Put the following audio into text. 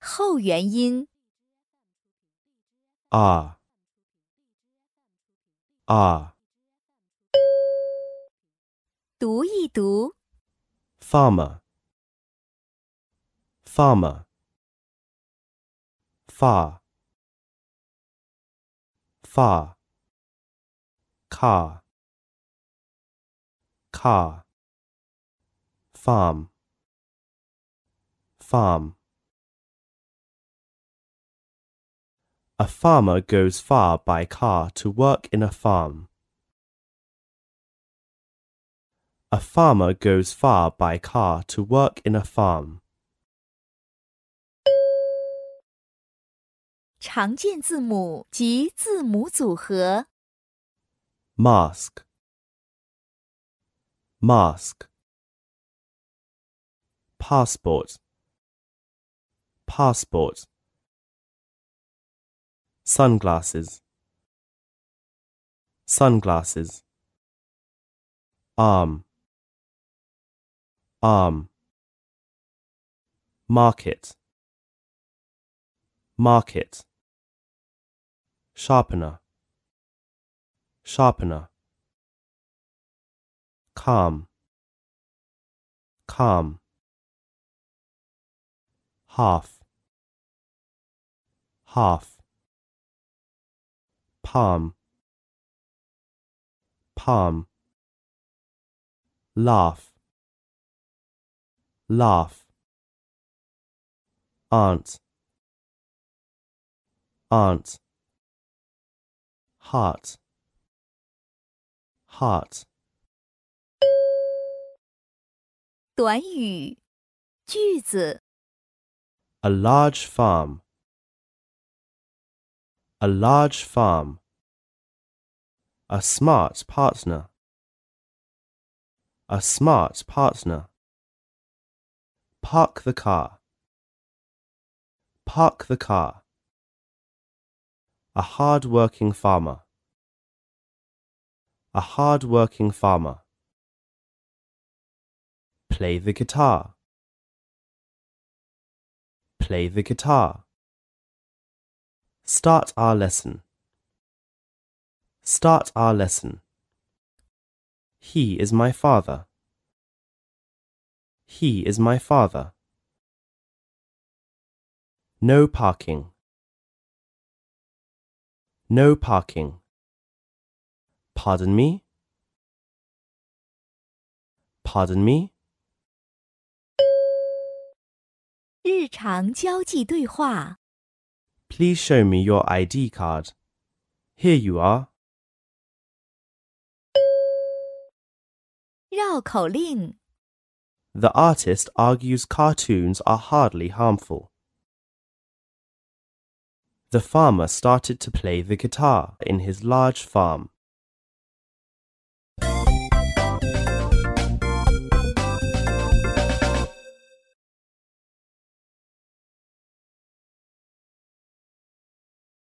后元音啊啊读一读，farmer farmer far far car car farm farm A farmer goes far by car to work in a farm. A farmer goes far by car to work in a farm. 常见字母及字母组合。 Mask Mask Passport Passport Sunglasses. Sunglasses. Arm. Arm. Market. Market. Sharpener. Sharpener. Calm. Calm. Half. Half palm palm laugh laugh aunt aunt heart heart 短语句子 A large farm. a large farm. A smart partner. A smart partner. Park the car. Park the car. A hard working farmer. A hard working farmer. Play the guitar. Play the guitar. Start our lesson. Start our lesson. He is my father. He is my father. No parking. No parking. Pardon me? Pardon me? 日常交际对话。 Please show me your ID card. Here you are. 绕口令 The artist argues cartoons are hardly harmful. The farmer started to play the guitar in his large farm.